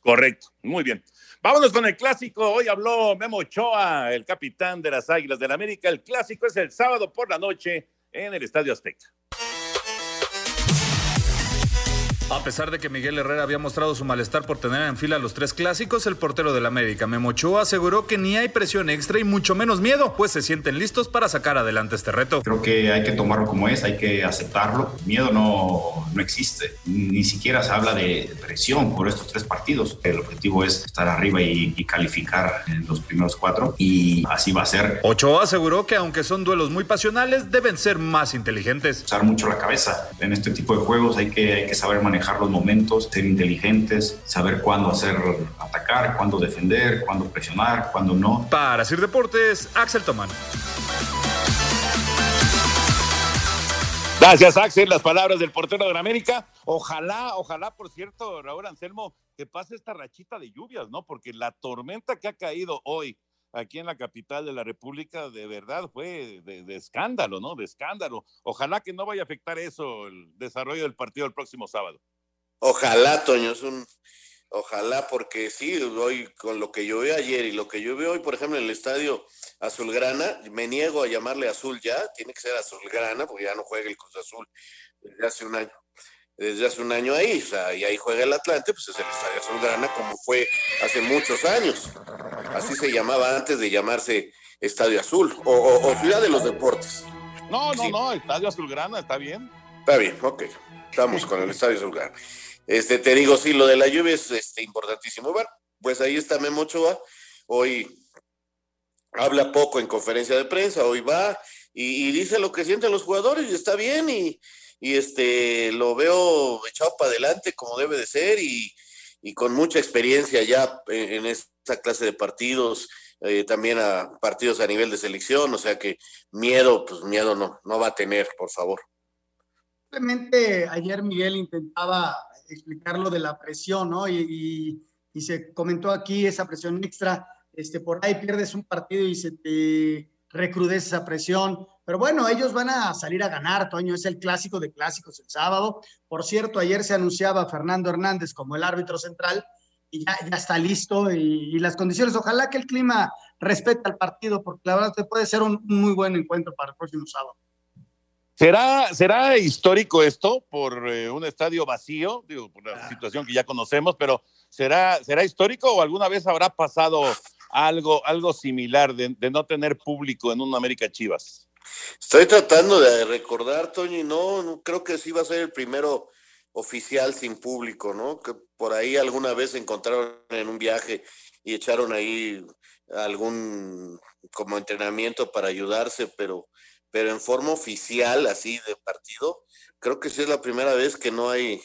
Correcto, muy bien. Vámonos con el clásico. Hoy habló Memo Ochoa, el capitán de las Águilas del América. El clásico es el sábado por la noche en el Estadio Azteca. A pesar de que Miguel Herrera había mostrado su malestar por tener en fila los tres clásicos, el portero del América, Memo Ochoa, aseguró que ni hay presión extra y mucho menos miedo, pues se sienten listos para sacar adelante este reto. Creo que hay que tomarlo como es, hay que aceptarlo. Miedo no, no existe, ni siquiera se habla de presión por estos tres partidos. El objetivo es estar arriba y, y calificar en los primeros cuatro y así va a ser. Ochoa aseguró que aunque son duelos muy pasionales, deben ser más inteligentes. Usar mucho la cabeza. En este tipo de juegos hay que, hay que saber manejar los momentos, ser inteligentes, saber cuándo hacer atacar, cuándo defender, cuándo presionar, cuándo no. Para Sir Deportes, Axel Tomán. Gracias, Axel. Las palabras del portero de la América. Ojalá, ojalá, por cierto, Raúl Anselmo, que pase esta rachita de lluvias, ¿no? Porque la tormenta que ha caído hoy aquí en la capital de la República, de verdad fue de, escándalo, ¿no? De escándalo. Ojalá que no vaya a afectar eso el desarrollo del partido el próximo sábado. Ojalá, Toño, es un, Ojalá, porque sí, hoy con lo que yo vi ayer y lo que yo veo hoy, por ejemplo, en el estadio Azulgrana, me niego a llamarle azul ya, tiene que ser Azulgrana, porque ya no juega el Cruz Azul desde hace un año. Desde hace un año ahí, o sea, y ahí juega el Atlante, pues es el estadio Azulgrana, como fue hace muchos años. Así se llamaba antes de llamarse Estadio Azul o, Ciudad de los Deportes. No, no, no, Estadio Azulgrana, está bien. Está bien, ok. Estamos con el Estadio Azulgrana. Este, te digo, sí, lo de la lluvia es este, importantísimo. Bueno, pues ahí está Memo Ochoa. Hoy habla poco en conferencia de prensa, hoy va y, dice lo que sienten los jugadores y está bien y, este lo veo echado para adelante como debe de ser y, con mucha experiencia ya en, esta clase de partidos, eh, también a partidos a nivel de selección, o sea que miedo, pues miedo no, no va a tener, por favor. Simplemente ayer Miguel intentaba explicar lo de la presión, ¿no? Y, se comentó aquí esa presión extra, este, por ahí pierdes un partido y se te recrudece esa presión. Pero bueno, ellos van a salir a ganar, Toño, es el clásico de clásicos el sábado. Por cierto, ayer se anunciaba Fernando Hernández como el árbitro central y ya, está listo y, las condiciones, ojalá que el clima respete al partido, porque la verdad puede ser un muy buen encuentro para el próximo sábado. ¿Será, ¿Será histórico esto por eh, un estadio vacío? Digo, por la ah. situación que ya conocemos, pero ¿será, ¿será histórico o alguna vez habrá pasado algo, algo similar de, no tener público en un América Chivas? Estoy tratando de recordar, Toño, y no, no, creo que sí va a ser el primero oficial sin público, ¿no? Que por ahí alguna vez se encontraron en un viaje y echaron ahí algún como entrenamiento para ayudarse, pero pero en forma oficial, así de partido, creo que sí es la primera vez que no hay,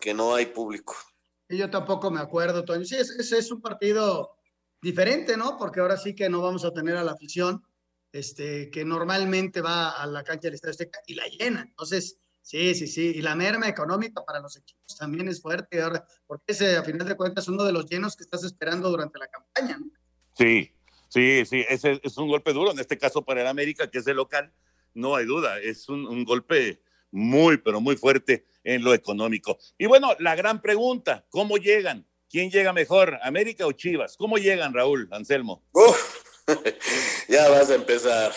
que no hay público. Y yo tampoco me acuerdo, Toño. Sí, ese es, un partido diferente, ¿no? Porque ahora sí que no vamos a tener a la afición, este, que normalmente va a la cancha del Estadio Azteca y la llena. Entonces, sí, sí, sí. Y la merma económica para los equipos también es fuerte, ahora, porque ese, a final de cuentas, es uno de los llenos que estás esperando durante la campaña, ¿no? Sí, Sí, sí, ese es un golpe duro, en este caso para el América, que es el local, no hay duda, es un, golpe muy, pero muy fuerte en lo económico. Y bueno, la gran pregunta, ¿cómo llegan? ¿Quién llega mejor, América o Chivas? ¿Cómo llegan, Raúl, Anselmo? ya vas a empezar.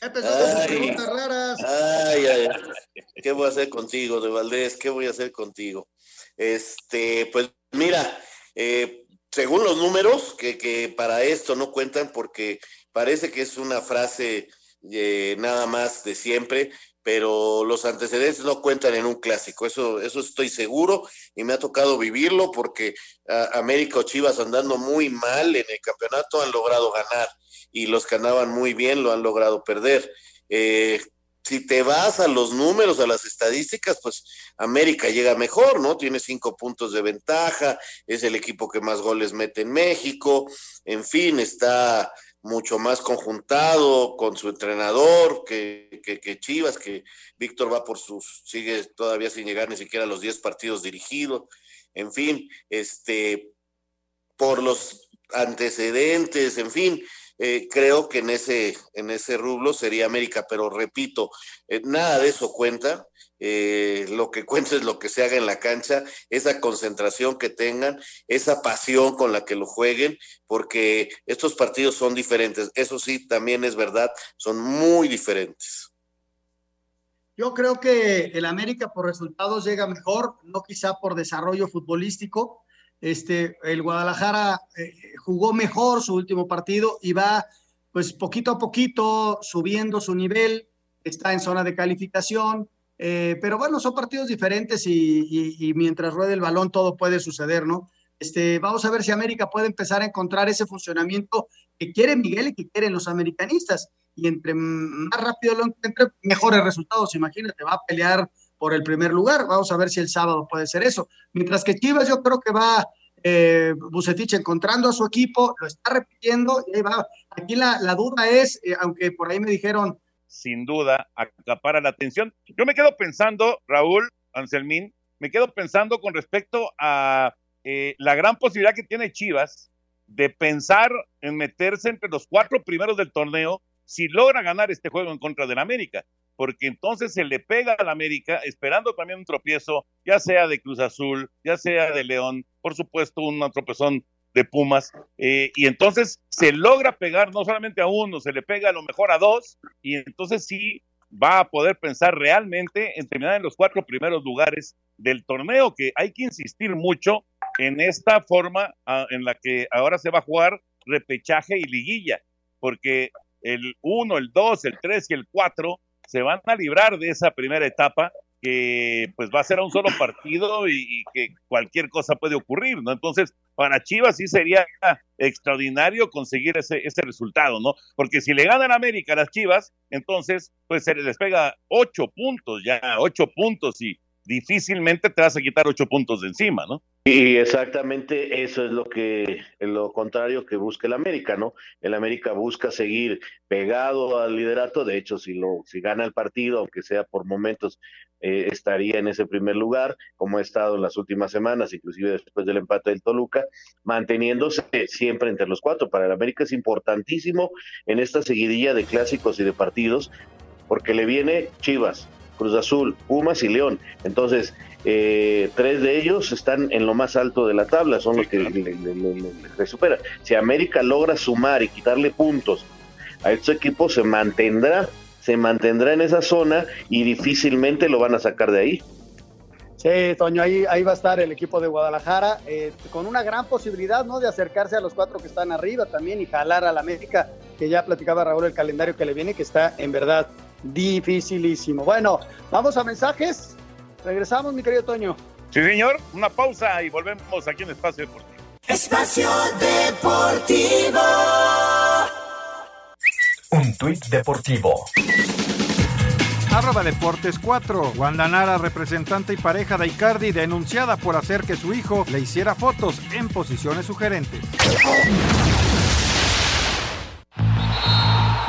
Ay, raras. Ay, ay, ¿Qué voy a hacer contigo, de Valdés? ¿Qué voy a hacer contigo? Este, pues mira, eh, según los números, que, para esto no cuentan porque parece que es una frase eh, nada más de siempre, pero los antecedentes no cuentan en un clásico, eso, eso estoy seguro y me ha tocado vivirlo porque América o Chivas andando muy mal en el campeonato han logrado ganar y los que andaban muy bien lo han logrado perder. Eh, si te vas a los números, a las estadísticas, pues América llega mejor, ¿no? Tiene cinco puntos de ventaja, es el equipo que más goles mete en México, en fin, está mucho más conjuntado con su entrenador que, que, Chivas, que Víctor va por sus, sigue todavía sin llegar ni siquiera a los diez partidos dirigidos, en fin, este, por los antecedentes, en fin, eh, creo que en ese, en ese rublo sería América, pero repito, eh, nada de eso cuenta. Eh, lo que cuenta es lo que se haga en la cancha, esa concentración que tengan, esa pasión con la que lo jueguen, porque estos partidos son diferentes. Eso sí, también es verdad, son muy diferentes. Yo creo que el América por resultados llega mejor, no quizá por desarrollo futbolístico, este, el Guadalajara jugó mejor su último partido y va pues poquito a poquito subiendo su nivel, está en zona de calificación, eh, pero bueno, son partidos diferentes y, mientras ruede el balón todo puede suceder, ¿no? Este, vamos a ver si América puede empezar a encontrar ese funcionamiento que quiere Miguel y que quieren los americanistas. Y entre más rápido lo encuentre, mejores resultados. Imagínate, va a pelear por el primer lugar. Vamos a ver si el sábado puede ser eso. Mientras que Chivas yo creo que va eh, Bucetich encontrando a su equipo, lo está repitiendo y ahí va. Aquí la, duda es, eh, aunque por ahí me dijeron, sin duda acapara la atención. Yo me quedo pensando, Raúl, Anselmín, me quedo pensando con respecto a eh, la gran posibilidad que tiene Chivas de pensar en meterse entre los cuatro primeros del torneo si logra ganar este juego en contra del América, porque entonces se le pega al América esperando también un tropiezo, ya sea de Cruz Azul, ya sea de León, por supuesto un tropezón de Pumas, eh, y entonces se logra pegar no solamente a uno, se le pega a lo mejor a dos, y entonces sí va a poder pensar realmente en terminar en los cuatro primeros lugares del torneo, que hay que insistir mucho en esta forma ah, en la que ahora se va a jugar repechaje y liguilla, porque el 1, el 2, el 3 y el 4 se van a librar de esa primera etapa que pues va a ser a un solo partido y, que cualquier cosa puede ocurrir, ¿no? Entonces, para Chivas sí sería extraordinario conseguir ese, ese resultado, ¿no? Porque si le ganan América a las Chivas, entonces pues se les pega ocho puntos ya, ocho puntos y difícilmente te vas a quitar ocho puntos de encima, ¿no? Y exactamente eso es lo que, lo contrario que busca el América, ¿no? El América busca seguir pegado al liderato, de hecho, si lo, si gana el partido, aunque sea por momentos, eh, estaría en ese primer lugar, como ha estado en las últimas semanas, inclusive después del empate del Toluca, manteniéndose siempre entre los cuatro. Para el América es importantísimo en esta seguidilla de clásicos y de partidos, porque le viene Chivas, Cruz Azul, Pumas y León. Entonces, eh, tres de ellos están en lo más alto de la tabla, son los que le, superan. Si América logra sumar y quitarle puntos a estos equipos, se mantendrá, se mantendrá en esa zona y difícilmente lo van a sacar de ahí. Sí, Toño, ahí, ahí va a estar el equipo de Guadalajara, eh, con una gran posibilidad, ¿no? De acercarse a los cuatro que están arriba también y jalar a la América, que ya platicaba Raúl el calendario que le viene, que está en verdad dificilísimo. Bueno, vamos a mensajes. Regresamos, mi querido Toño. Sí, señor. Una pausa y volvemos aquí en Espacio Deportivo. Espacio Deportivo. Un tuit deportivo. Arroba Deportes 4. Wanda Nara, representante y pareja de Icardi, denunciada por hacer que su hijo le hiciera fotos en posiciones sugerentes.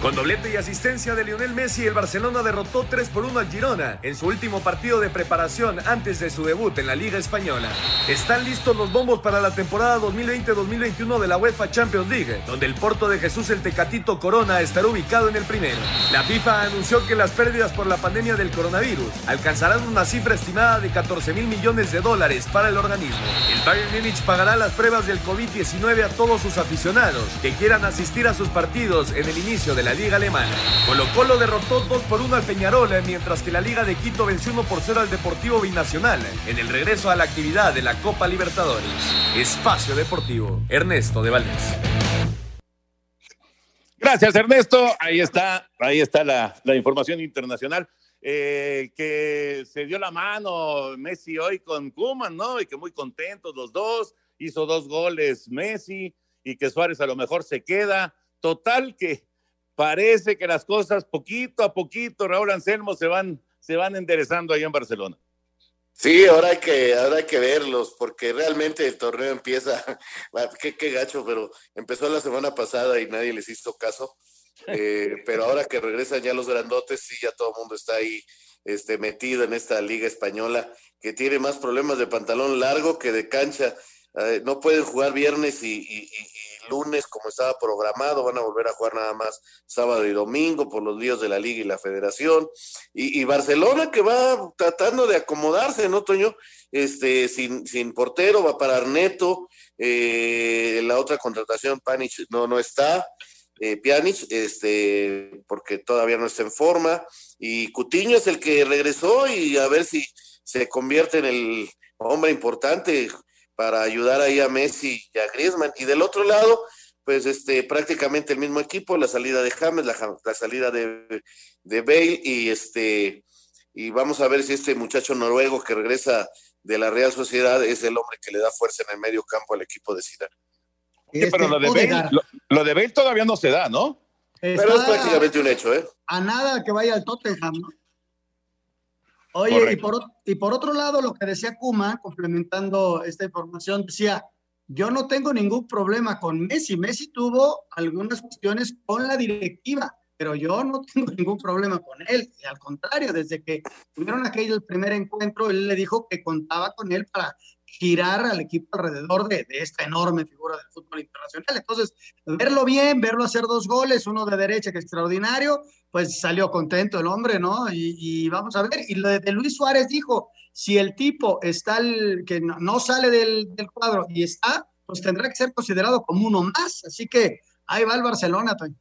Con doblete y asistencia de Lionel Messi, el Barcelona derrotó 3 por 1 al Girona en su último partido de preparación antes de su debut en la Liga Española. Están listos los bombos para la temporada 2020-2021 de la UEFA Champions League, donde el Porto de Jesús el Tecatito Corona estará ubicado en el primero. La FIFA anunció que las pérdidas por la pandemia del coronavirus alcanzarán una cifra estimada de 14 mil millones de dólares para el organismo. El Bayern Múnich pagará las pruebas del COVID-19 a todos sus aficionados que quieran asistir a sus partidos en el inicio de la Liga Alemana. Colo Colo derrotó 2 por 1 al Peñarol, mientras que la Liga de Quito venció 1 por 0 al Deportivo Binacional en el regreso a la actividad de la Copa Libertadores. Espacio Deportivo, Ernesto de Valdés. Gracias, Ernesto. Ahí está, ahí está la, información internacional. Eh, que se dio la mano Messi hoy con Kuman, ¿no? Y que muy contentos los dos, hizo dos goles Messi y que Suárez a lo mejor se queda. Total que parece que las cosas poquito a poquito, Raúl Anselmo, se van, se van enderezando ahí en Barcelona. Sí, ahora hay que, ahora hay que verlos, porque realmente el torneo empieza, qué, qué gacho, pero empezó la semana pasada y nadie les hizo caso. Eh, pero ahora que regresan ya los grandotes, sí, ya todo el mundo está ahí este, metido en esta liga española, que tiene más problemas de pantalón largo que de cancha. Eh, no pueden jugar viernes y, lunes como estaba programado, van a volver a jugar nada más sábado y domingo por los líos de la liga y la federación. Y, Barcelona que va tratando de acomodarse, ¿no, Toño? Este, sin, sin portero, va a parar Neto, eh, la otra contratación, Panic, no, no está. Eh, este, porque todavía no está en forma, y Cutiño es el que regresó y a ver si se convierte en el hombre importante, para ayudar ahí a Messi y a Griezmann. Y del otro lado, pues este, prácticamente el mismo equipo, la salida de James, la, salida de, de, Bale y este, y vamos a ver si este muchacho noruego que regresa de la Real Sociedad es el hombre que le da fuerza en el medio campo al equipo de Zidane. pero lo de, Bale, lo, de Bale todavía no se da, ¿no? pero es prácticamente un hecho, ¿eh? A nada que vaya al Tottenham, ¿no? Oye, y por, y por, otro lado, lo que decía Kuma, complementando esta información, decía, yo no tengo ningún problema con Messi. Messi tuvo algunas cuestiones con la directiva, pero yo no tengo ningún problema con él. Y al contrario, desde que tuvieron aquel primer encuentro, él le dijo que contaba con él para girar al equipo alrededor de, de, esta enorme figura del fútbol internacional. Entonces, verlo bien, verlo hacer dos goles, uno de derecha que extraordinario, pues salió contento el hombre, ¿no? Y, y vamos a ver, y lo de, Luis Suárez dijo, si el tipo está, el, que no, no sale del, del, cuadro y está, pues tendrá que ser considerado como uno más. Así que ahí va el Barcelona, Toño.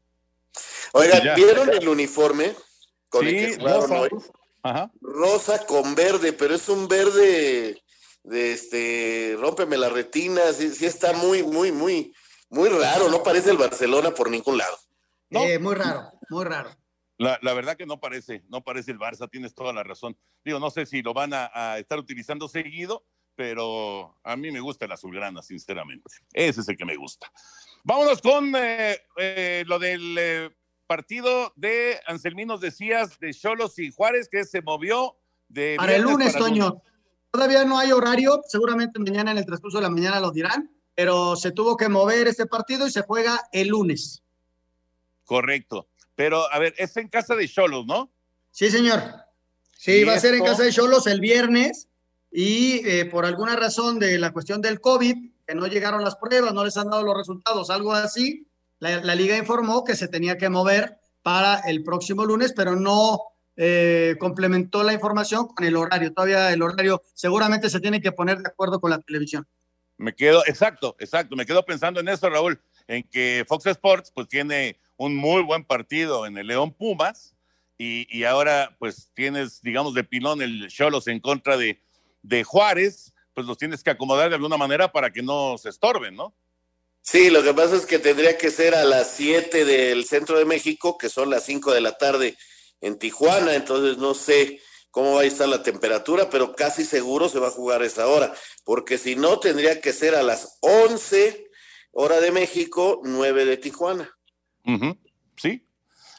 Oigan, ¿vieron el uniforme con sí, el que jugaron hoy? Ajá. Rosa con verde, pero es un verde de este, rómpeme la retina, sí, sí, está muy, muy, muy, muy raro, no parece el Barcelona por ningún lado. ¿No? Eh, muy raro, muy raro. La, la, verdad que no parece, no parece el Barça, tienes toda la razón. Digo, no sé si lo van a, a estar utilizando seguido, pero a mí me gusta el azulgrana, sinceramente. Ese es el que me gusta. Vámonos con eh, eh, lo del eh, partido de Anselminos decías de Cholos y Juárez, que se movió de... Para el lunes, para Toño. Lunes. Todavía no hay horario, seguramente mañana en el transcurso de la mañana lo dirán, pero se tuvo que mover este partido y se juega el lunes. Correcto. Pero, a ver, es en casa de Cholos, ¿no? Sí, señor. Sí, va esto... a ser en casa de Cholos el viernes y eh, por alguna razón de la cuestión del COVID, que no llegaron las pruebas, no les han dado los resultados, algo así, la, la liga informó que se tenía que mover para el próximo lunes, pero no eh, complementó la información con el horario. Todavía el horario seguramente se tiene que poner de acuerdo con la televisión. Me quedo, exacto, exacto, me quedo pensando en eso, Raúl, en que Fox Sports pues tiene un muy buen partido en el León Pumas y, y ahora pues tienes, digamos, de pilón el Cholos en contra de, de Juárez, pues los tienes que acomodar de alguna manera para que no se estorben, ¿no? Sí, lo que pasa es que tendría que ser a las 7 del centro de México, que son las 5 de la tarde en Tijuana, entonces no sé cómo va a estar la temperatura, pero casi seguro se va a jugar esa hora, porque si no tendría que ser a las 11 hora de México, 9 de Tijuana. Sí,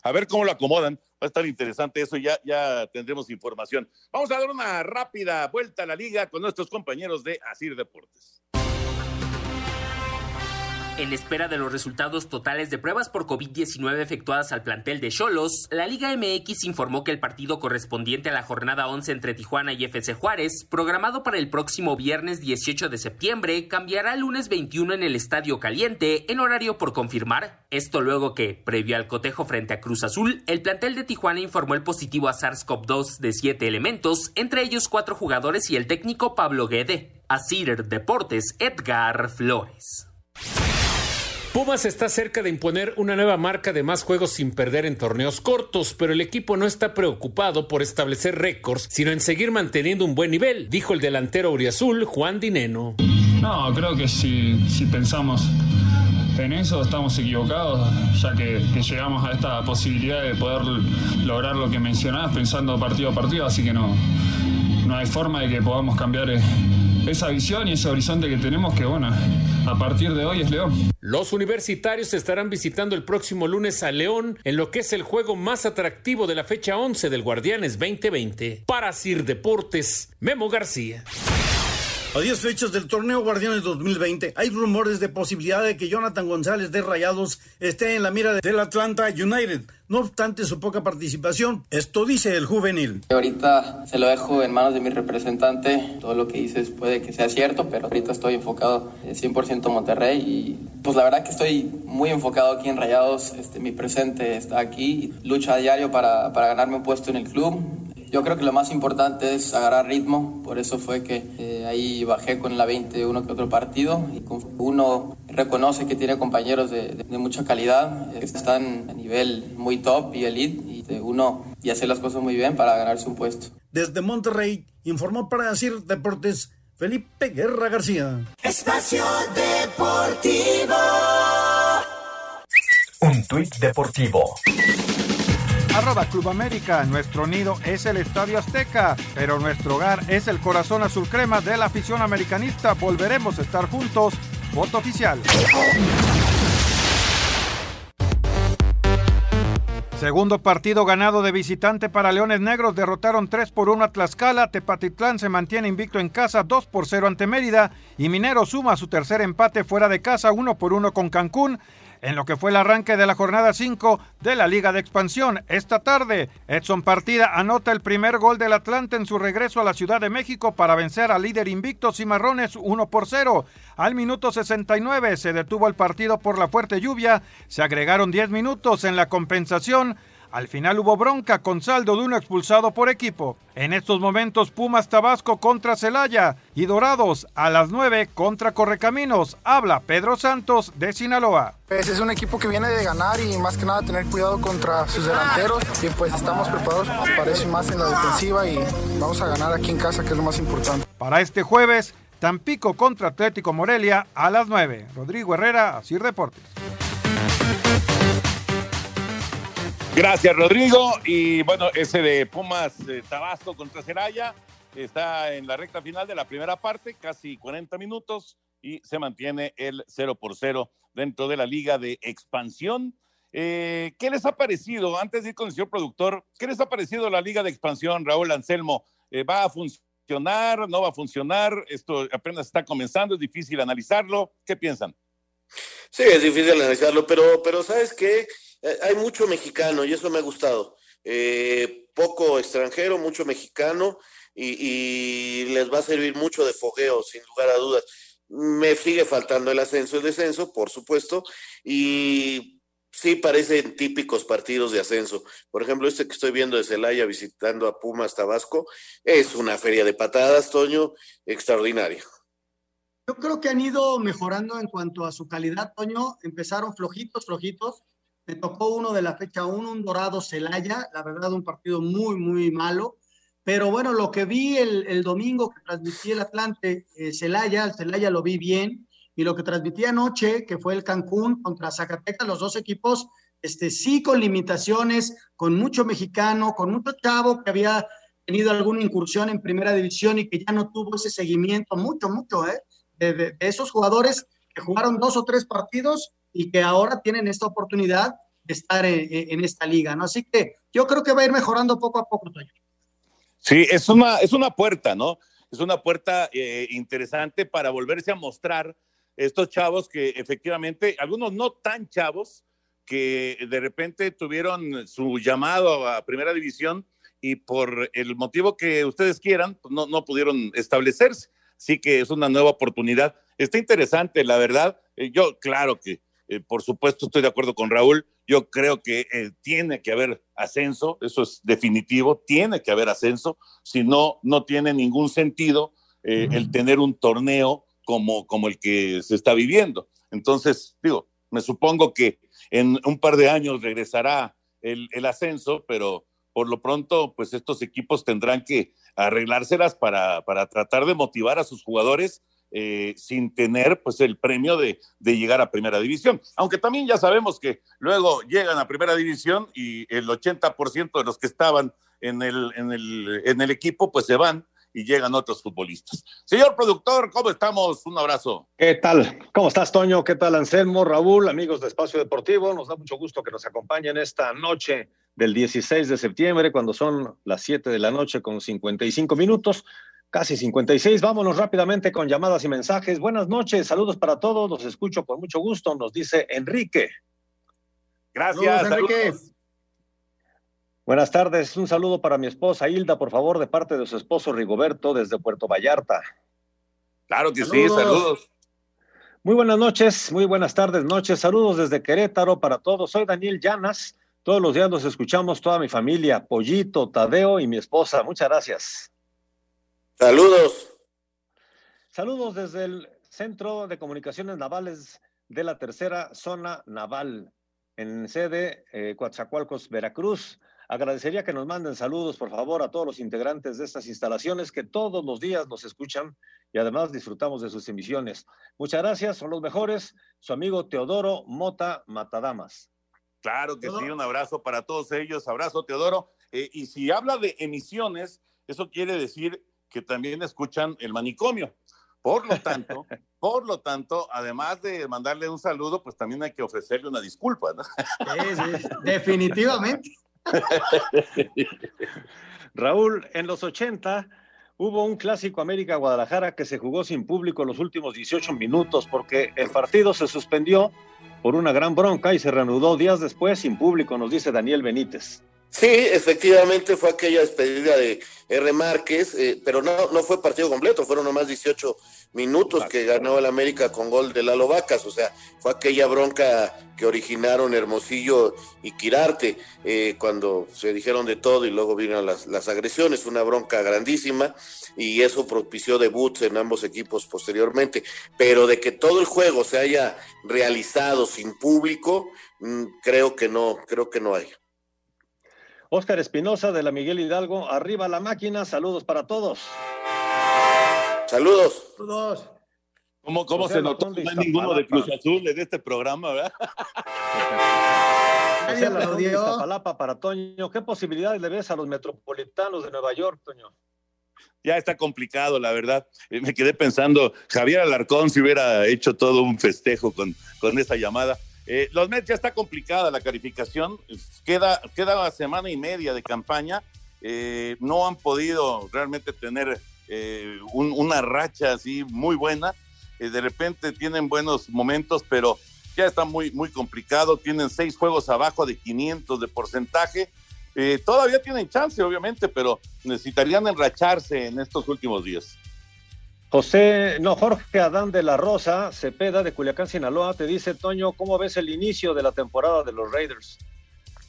a ver cómo lo acomodan. Va a estar interesante eso, ya, ya tendremos información. Vamos a dar una rápida vuelta a la liga con nuestros compañeros de Asir Deportes. En espera de los resultados totales de pruebas por COVID-19 efectuadas al plantel de Cholos, la Liga MX informó que el partido correspondiente a la jornada 11 entre Tijuana y FC Juárez, programado para el próximo viernes 18 de septiembre, cambiará el lunes 21 en el Estadio Caliente, en horario por confirmar. Esto luego que, previo al cotejo frente a Cruz Azul, el plantel de Tijuana informó el positivo a SARS-CoV-2 de siete elementos, entre ellos cuatro jugadores y el técnico Pablo Guede. Asir Deportes, Edgar Flores. Pumas está cerca de imponer una nueva marca de más juegos sin perder en torneos cortos, pero el equipo no está preocupado por establecer récords, sino en seguir manteniendo un buen nivel, dijo el delantero Uriazul, Juan Dineno. No, creo que si, pensamos en eso estamos equivocados, ya que, que, llegamos a esta posibilidad de poder lograr lo que mencionabas pensando partido a partido, así que no, no hay forma de que podamos cambiar esa visión y ese horizonte que tenemos que, bueno, a partir de hoy es León. Los universitarios estarán visitando el próximo lunes a León en lo que es el juego más atractivo de la fecha 11 del Guardianes 2020. Para Sir Deportes, Memo García. A 10 fechas del torneo Guardianes 2020, hay rumores de posibilidad de que Jonathan González de Rayados esté en la mira del Atlanta United. No obstante su poca participación, esto dice el juvenil. Ahorita se lo dejo en manos de mi representante. Todo lo que dices puede que sea cierto, pero ahorita estoy enfocado 100% en Monterrey y pues la verdad que estoy muy enfocado aquí en Rayados. Este, mi presente está aquí. Lucho a diario para, para ganarme un puesto en el club. Yo creo que lo más importante es agarrar ritmo, por eso fue que eh, ahí bajé con la 20 uno que otro partido y uno reconoce que tiene compañeros de, de, de mucha calidad, eh, que están a nivel muy top y elite y uno y hacer las cosas muy bien para ganarse un puesto. Desde Monterrey informó para decir Deportes Felipe Guerra García. Espacio Deportivo. Un tuit deportivo. Arroba Club América, nuestro nido es el Estadio Azteca, pero nuestro hogar es el corazón azul crema de la afición americanista. Volveremos a estar juntos. Voto oficial. Segundo partido ganado de visitante para Leones Negros, derrotaron 3 por 1 a Tlaxcala, Tepatitlán se mantiene invicto en casa 2 por 0 ante Mérida y Minero suma su tercer empate fuera de casa 1 por 1 con Cancún en lo que fue el arranque de la jornada 5 de la Liga de Expansión. Esta tarde, Edson Partida anota el primer gol del Atlante en su regreso a la Ciudad de México para vencer al líder invicto Cimarrones 1 por 0. Al minuto 69 se detuvo el partido por la fuerte lluvia, se agregaron 10 minutos en la compensación al final hubo bronca con saldo de uno expulsado por equipo. En estos momentos Pumas Tabasco contra Celaya y Dorados a las 9 contra Correcaminos. Habla Pedro Santos de Sinaloa. Pues es un equipo que viene de ganar y más que nada tener cuidado contra sus delanteros y pues estamos preparados para eso más en la defensiva y vamos a ganar aquí en casa que es lo más importante. Para este jueves, Tampico contra Atlético Morelia a las 9. Rodrigo Herrera, así Deportes. Gracias, Rodrigo. Y bueno, ese de Pumas Tabasco contra Celaya está en la recta final de la primera parte, casi 40 minutos, y se mantiene el 0 por 0 dentro de la liga de expansión. Eh, ¿Qué les ha parecido, antes de ir con el señor productor, qué les ha parecido la liga de expansión, Raúl Anselmo? Eh, ¿Va a funcionar? ¿No va a funcionar? Esto apenas está comenzando, es difícil analizarlo. ¿Qué piensan? Sí, es difícil analizarlo, pero, pero ¿sabes qué? Eh, hay mucho mexicano y eso me ha gustado. Eh, poco extranjero, mucho mexicano y, les va a servir mucho de fogueo, sin lugar a dudas. Me sigue faltando el ascenso y el descenso, por supuesto, y sí parecen típicos partidos de ascenso. Por ejemplo, este que estoy viendo de Celaya visitando a Pumas Tabasco es una feria de patadas, Toño, extraordinario. Yo creo que han ido mejorando en cuanto a su calidad, Toño. Empezaron flojitos, flojitos me tocó uno de la fecha 1, un Dorado Celaya, la verdad un partido muy, muy malo. Pero bueno, lo que vi el, domingo que transmití el Atlante eh, Celaya, el Celaya lo vi bien. Y lo que transmití anoche, que fue el Cancún contra Zacatecas, los dos equipos, este, sí con limitaciones, con mucho mexicano, con mucho chavo que había tenido alguna incursión en primera división y que ya no tuvo ese seguimiento, mucho, mucho, ¿eh? de esos jugadores que jugaron dos o tres partidos y que ahora tienen esta oportunidad de estar en, esta liga, ¿no? Así que yo creo que va a ir mejorando poco a poco, Toño. Sí, es una, es una puerta, ¿no? Es una puerta eh, interesante para volverse a mostrar estos chavos que efectivamente, algunos no tan chavos, que de repente tuvieron su llamado a primera división y por el motivo que ustedes quieran, pues no, no pudieron establecerse. Así que es una nueva oportunidad. Está interesante, la verdad. Eh, yo, claro que eh, por supuesto, estoy de acuerdo con Raúl. Yo creo que eh, tiene que haber ascenso, eso es definitivo, tiene que haber ascenso, si no, no tiene ningún sentido eh, el tener un torneo como, como el que se está viviendo. Entonces, digo, me supongo que en un par de años regresará el, el ascenso, pero por lo pronto, pues estos equipos tendrán que arreglárselas para, para tratar de motivar a sus jugadores eh, sin tener pues el premio de, llegar a primera división. Aunque también ya sabemos que luego llegan a primera división y el 80% de los que estaban en el, en, el, en el equipo pues se van y llegan otros futbolistas. Señor productor, ¿cómo estamos? Un abrazo. ¿Qué tal? ¿Cómo estás, Toño? ¿Qué tal, Anselmo, Raúl, amigos de Espacio Deportivo? Nos da mucho gusto que nos acompañen esta noche del 16 de septiembre, cuando son las 7 de la noche con 55 minutos. Casi 56. Vámonos rápidamente con llamadas y mensajes. Buenas noches, saludos para todos. Los escucho con mucho gusto. Nos dice Enrique. Gracias, Enrique. Buenas tardes. Un saludo para mi esposa Hilda, por favor, de parte de su esposo Rigoberto desde Puerto Vallarta. Claro que sí, saludos. Muy buenas noches, muy buenas tardes, noches. Saludos desde Querétaro para todos. Soy Daniel Llanas. Todos los días los escuchamos, toda mi familia, Pollito, Tadeo y mi esposa. Muchas gracias. Saludos. Saludos desde el Centro de Comunicaciones Navales de la Tercera Zona Naval, en sede eh, Coatzacoalcos, Veracruz. Agradecería que nos manden saludos, por favor, a todos los integrantes de estas instalaciones que todos los días nos escuchan y además disfrutamos de sus emisiones. Muchas gracias, son los mejores. Su amigo Teodoro Mota Matadamas. Claro que sí, un abrazo para todos ellos. Abrazo, Teodoro. Eh, y si habla de emisiones, eso quiere decir que también escuchan el manicomio, Por lo tanto, por lo tanto, además de mandarle un saludo, pues también hay que ofrecerle una disculpa, ¿no? Sí, sí, definitivamente. Raúl, en los 80 hubo un clásico América Guadalajara que se jugó sin público los últimos 18 minutos porque el partido se suspendió por una gran bronca y se reanudó días después sin público, nos dice Daniel Benítez. Sí, efectivamente fue aquella despedida de R. Márquez, eh, pero no, no fue partido completo, fueron nomás 18 minutos que ganó el América con gol de Lalo Vacas, o sea, fue aquella bronca que originaron Hermosillo y Quirarte eh, cuando se dijeron de todo y luego vieron las, las agresiones, una bronca grandísima y eso propició debuts en ambos equipos posteriormente, pero de que todo el juego se haya realizado sin público, mm, creo que no, creo que no hay. Óscar Espinosa de la Miguel Hidalgo, arriba la máquina, saludos para todos. Saludos. Saludos. ¿Cómo, cómo José se notó? No hay ninguno de Cruz. Azul en este programa, ¿verdad? José Alonso de Iztapalapa para Toño, ¿qué posibilidades le ves a los metropolitanos de Nueva York, Toño? Ya está complicado, la verdad. Eh, Me quedé pensando, Javier Alarcón si hubiera hecho todo un festejo con, con esa llamada. Eh, los Mets ya está complicada la calificación. Queda, queda una semana y media de campaña. Eh, no han podido realmente tener eh, un- una racha así muy buena. Eh, de repente tienen buenos momentos, pero ya está muy, muy complicado. Tienen seis juegos abajo de 500 de porcentaje. Todavía tienen chance, obviamente, pero necesitarían enracharse en estos últimos días. José, no, Jorge Adán de la Rosa, Cepeda de Culiacán, Sinaloa, te dice, Toño, ¿cómo ves el inicio de la temporada de los Raiders?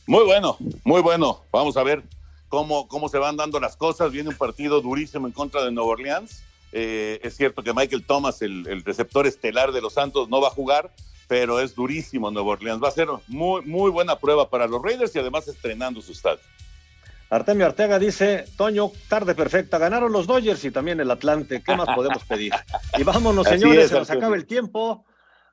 Muy bueno, muy bueno. Vamos a ver cómo, cómo se van dando las cosas. Viene un partido durísimo en contra de Nueva Orleans. Eh, es cierto que Michael Thomas, el, el receptor estelar de los Santos, no va a jugar, pero es durísimo Nueva Orleans. Va a ser muy, muy buena prueba para los Raiders y además estrenando su estadio. Artemio Arteaga dice, Toño, tarde perfecta, ganaron los Dodgers y también el Atlante, ¿qué más podemos pedir? Y vámonos, Así señores, es, se nos acaba el tiempo.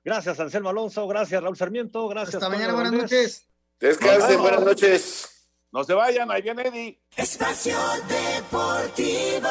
Gracias, Anselmo Alonso, gracias, Raúl Sarmiento, gracias. Hasta Toño mañana, buenas noches. Descansen, buenas noches. No se vayan, ahí viene Eddie. Espacio Deportivo.